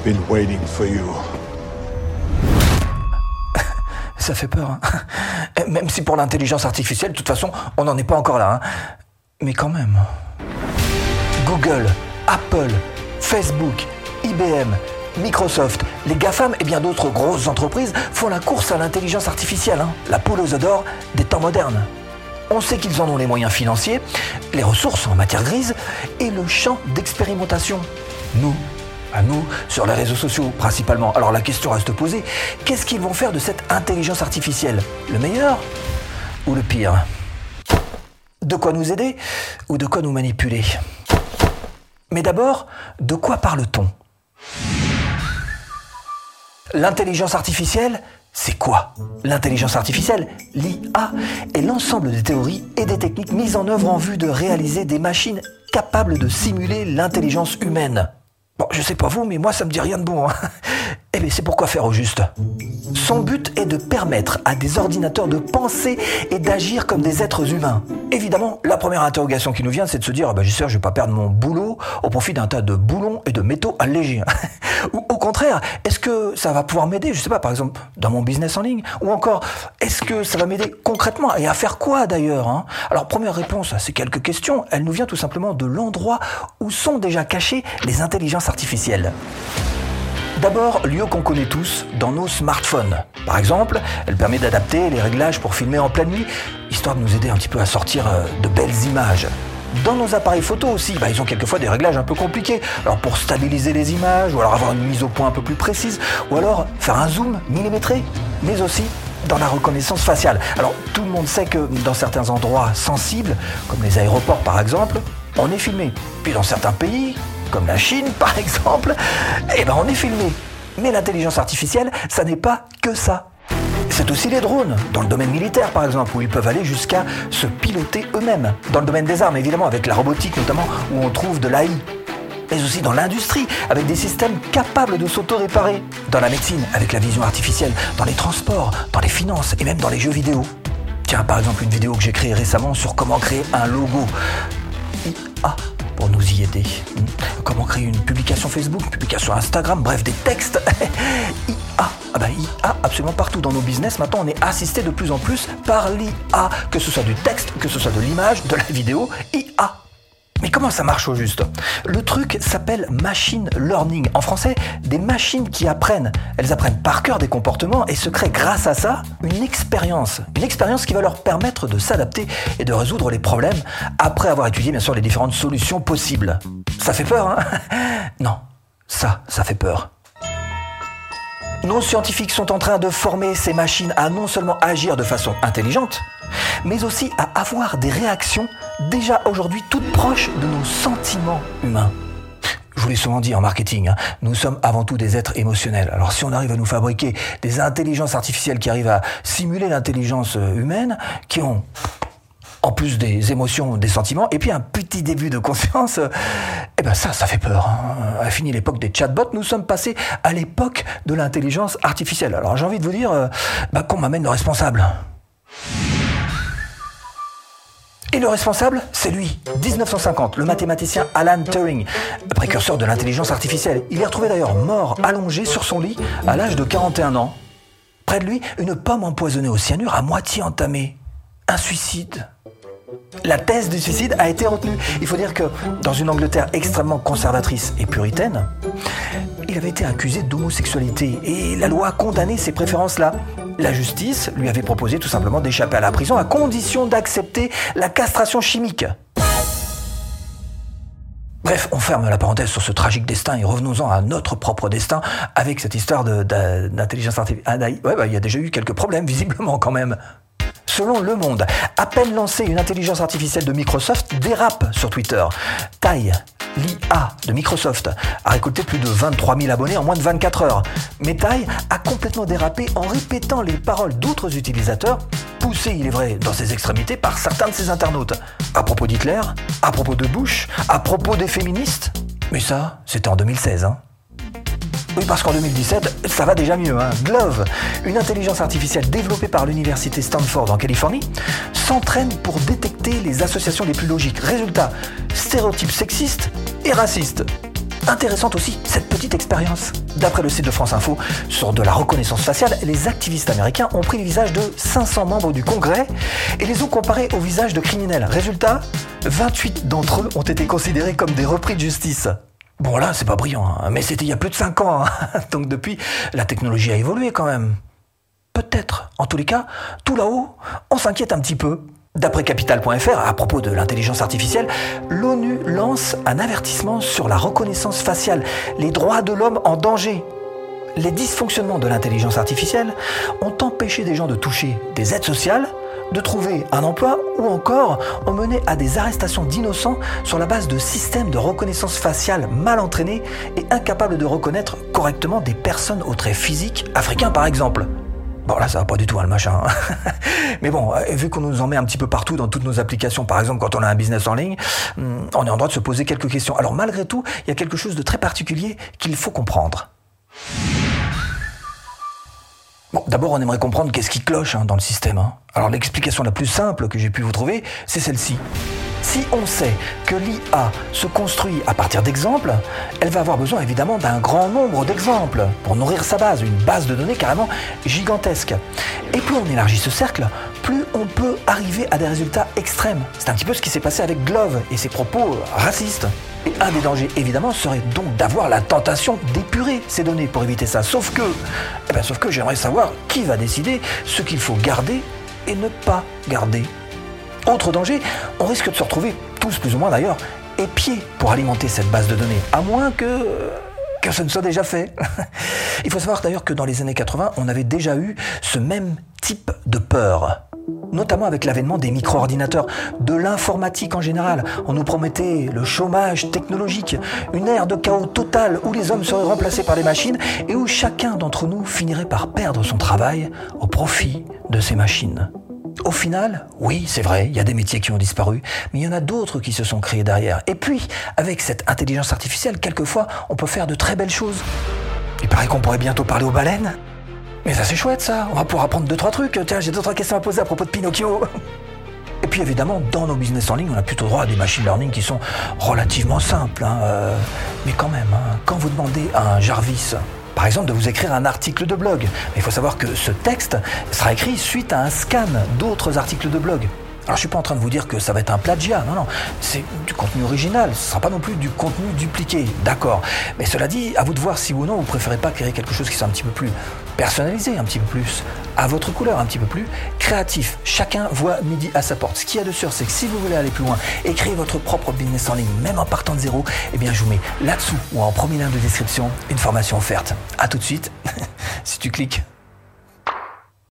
Ça fait peur. hein. Même si pour l'intelligence artificielle, de toute façon, on n'en est pas encore là. hein. Mais quand même. Google, Apple, Facebook, IBM, Microsoft, les GAFAM et bien d'autres grosses entreprises font la course à l'intelligence artificielle, hein, la poule aux d'or des temps modernes. On sait qu'ils en ont les moyens financiers, les ressources en matière grise et le champ d'expérimentation. Nous, à nous, sur les réseaux sociaux principalement. Alors la question reste posée, qu'est-ce qu'ils vont faire de cette intelligence artificielle? Le meilleur ou le pire? De quoi nous aider ou de quoi nous manipuler? Mais d'abord, de quoi parle-t-on? L'intelligence artificielle, c'est quoi? L'intelligence artificielle, l'IA, est l'ensemble des théories et des techniques mises en œuvre en vue de réaliser des machines capables de simuler l'intelligence humaine. Bon, je sais pas vous, mais moi ça me dit rien de bon. hein. Eh bien, c'est pourquoi faire au juste? Son but est de permettre à des ordinateurs de penser et d'agir comme des êtres humains. Évidemment, la première interrogation qui nous vient, c'est de se dire, ah ben, j'espère que je vais pas perdre mon boulot au profit d'un tas de boulons et de métaux allégés. Ou au contraire, est-ce que ça va pouvoir m'aider, je sais pas, par exemple, dans mon business en ligne? Ou encore, est-ce que ça va m'aider concrètement? Et à faire quoi d'ailleurs hein? Alors, première réponse à ces quelques questions, elle nous vient tout simplement de l'endroit où sont déjà cachées les intelligences artificielles. D'abord, lieu qu'on connaît tous dans nos smartphones. Par exemple, elle permet d'adapter les réglages pour filmer en pleine nuit, histoire de nous aider un petit peu à sortir euh, de belles images. Dans nos appareils photo aussi, bah, ils ont quelquefois des réglages un peu compliqués. Alors pour stabiliser les images, ou alors avoir une mise au point un peu plus précise, ou alors faire un zoom millimétré, mais aussi dans la reconnaissance faciale. Alors tout le monde sait que dans certains endroits sensibles, comme les aéroports par exemple, on est filmé. Puis dans certains pays, comme la Chine par exemple, eh ben on est filmé. Mais l'intelligence artificielle, ça n'est pas que ça. C'est aussi les drones, dans le domaine militaire par exemple, où ils peuvent aller jusqu'à se piloter eux-mêmes. Dans le domaine des armes, évidemment, avec la robotique notamment, où on trouve de l'AI. Mais aussi dans l'industrie, avec des systèmes capables de s'auto-réparer. Dans la médecine, avec la vision artificielle. Dans les transports, dans les finances et même dans les jeux vidéo. Tiens, par exemple, une vidéo que j'ai créée récemment sur comment créer un logo. IA nous y aider. Comment créer une publication Facebook, une publication Instagram, bref, des textes. IA. Ah bah IA absolument partout dans nos business. Maintenant, on est assisté de plus en plus par l'IA, que ce soit du texte, que ce soit de l'image, de la vidéo. IA. Mais comment ça marche au juste Le truc s'appelle machine learning. En français, des machines qui apprennent. Elles apprennent par cœur des comportements et se créent grâce à ça une expérience. Une expérience qui va leur permettre de s'adapter et de résoudre les problèmes après avoir étudié bien sûr les différentes solutions possibles. Ça fait peur, hein Non, ça, ça fait peur. Nos scientifiques sont en train de former ces machines à non seulement agir de façon intelligente, mais aussi à avoir des réactions déjà aujourd'hui toutes proches de nos sentiments humains. Je vous l'ai souvent dit en marketing, hein, nous sommes avant tout des êtres émotionnels. Alors si on arrive à nous fabriquer des intelligences artificielles qui arrivent à simuler l'intelligence euh, humaine, qui ont en plus des émotions, des sentiments, et puis un petit début de conscience, euh, eh ben ça, ça fait peur. hein. A fini l'époque des chatbots, nous sommes passés à l'époque de l'intelligence artificielle. Alors j'ai envie de vous dire euh, bah, qu'on m'amène le responsable. Et le responsable, c'est lui, 1950, le mathématicien Alan Turing, précurseur de l'intelligence artificielle. Il est retrouvé d'ailleurs mort, allongé sur son lit, à l'âge de 41 ans. Près de lui, une pomme empoisonnée au cyanure à moitié entamée. Un suicide. La thèse du suicide a été retenue. Il faut dire que dans une Angleterre extrêmement conservatrice et puritaine, il avait été accusé d'homosexualité et la loi a condamné ces préférences-là. La justice lui avait proposé tout simplement d'échapper à la prison à condition d'accepter la castration chimique. Bref, on ferme la parenthèse sur ce tragique destin et revenons-en à notre propre destin avec cette histoire d'intelligence artificielle. Ouais, bah, il y a déjà eu quelques problèmes visiblement quand même. Selon Le Monde, à peine lancée, une intelligence artificielle de Microsoft dérape sur Twitter. Taille, l'IA de Microsoft, a récolté plus de 23 000 abonnés en moins de 24 heures. Mais Taille a complètement dérapé en répétant les paroles d'autres utilisateurs, poussés, il est vrai, dans ses extrémités par certains de ses internautes. À propos d'Hitler, à propos de Bush, à propos des féministes. Mais ça, c'était en 2016, hein. Oui, parce qu'en 2017, ça va déjà mieux. Hein. Glove, une intelligence artificielle développée par l'université Stanford en Californie, s'entraîne pour détecter les associations les plus logiques. Résultat, stéréotypes sexistes et racistes. Intéressante aussi cette petite expérience. D'après le site de France Info, sur de la reconnaissance faciale, les activistes américains ont pris le visage de 500 membres du Congrès et les ont comparés au visage de criminels. Résultat, 28 d'entre eux ont été considérés comme des repris de justice. Bon là, c'est pas brillant, hein, mais c'était il y a plus de 5 ans. Hein. Donc depuis, la technologie a évolué quand même. Peut-être. En tous les cas, tout là-haut, on s'inquiète un petit peu. D'après Capital.fr, à propos de l'intelligence artificielle, l'ONU lance un avertissement sur la reconnaissance faciale, les droits de l'homme en danger. Les dysfonctionnements de l'intelligence artificielle ont empêché des gens de toucher des aides sociales, de trouver un emploi ou encore ont mené à des arrestations d'innocents sur la base de systèmes de reconnaissance faciale mal entraînés et incapables de reconnaître correctement des personnes aux traits physiques africains par exemple. Bon, là, ça va pas du tout, hein, le machin. Mais bon, euh, vu qu'on nous en met un petit peu partout dans toutes nos applications, par exemple quand on a un business en ligne, hmm, on est en droit de se poser quelques questions. Alors, malgré tout, il y a quelque chose de très particulier qu'il faut comprendre. Bon, d'abord, on aimerait comprendre qu'est-ce qui cloche hein, dans le système. Hein. Alors, l'explication la plus simple que j'ai pu vous trouver, c'est celle-ci. Si on sait que l'IA se construit à partir d'exemples, elle va avoir besoin évidemment d'un grand nombre d'exemples pour nourrir sa base, une base de données carrément gigantesque. Et plus on élargit ce cercle, plus on peut arriver à des résultats extrêmes. C'est un petit peu ce qui s'est passé avec Glove et ses propos racistes. Et un des dangers, évidemment, serait donc d'avoir la tentation d'épurer ces données pour éviter ça. Sauf que, eh ben, sauf que j'aimerais savoir qui va décider ce qu'il faut garder et ne pas garder. Autre danger, on risque de se retrouver, tous plus ou moins d'ailleurs, épiés pour alimenter cette base de données, à moins que que ce ne soit déjà fait. Il faut savoir d'ailleurs que dans les années 80, on avait déjà eu ce même type de peur notamment avec l'avènement des micro-ordinateurs, de l'informatique en général. On nous promettait le chômage technologique, une ère de chaos total où les hommes seraient remplacés par les machines et où chacun d'entre nous finirait par perdre son travail au profit de ces machines. Au final, oui, c'est vrai, il y a des métiers qui ont disparu, mais il y en a d'autres qui se sont créés derrière. Et puis, avec cette intelligence artificielle, quelquefois, on peut faire de très belles choses. Il paraît qu'on pourrait bientôt parler aux baleines. Mais ça c'est chouette ça, on va pouvoir apprendre deux trois trucs. Tiens, j'ai d'autres questions à poser à propos de Pinocchio. Et puis évidemment, dans nos business en ligne, on a plutôt droit à des machine learning qui sont relativement simples. Hein, euh, mais quand même, hein, quand vous demandez à un Jarvis par exemple, de vous écrire un article de blog. Mais il faut savoir que ce texte sera écrit suite à un scan d'autres articles de blog. Alors je suis pas en train de vous dire que ça va être un plagiat, non, non, c'est du contenu original, ce sera pas non plus du contenu dupliqué, d'accord. Mais cela dit, à vous de voir si ou non vous préférez pas créer quelque chose qui soit un petit peu plus personnalisé, un petit peu plus à votre couleur, un petit peu plus créatif. Chacun voit midi à sa porte. Ce qu'il y a de sûr, c'est que si vous voulez aller plus loin et créer votre propre business en ligne, même en partant de zéro, eh bien je vous mets là-dessous ou en premier lien de description une formation offerte. À tout de suite, si tu cliques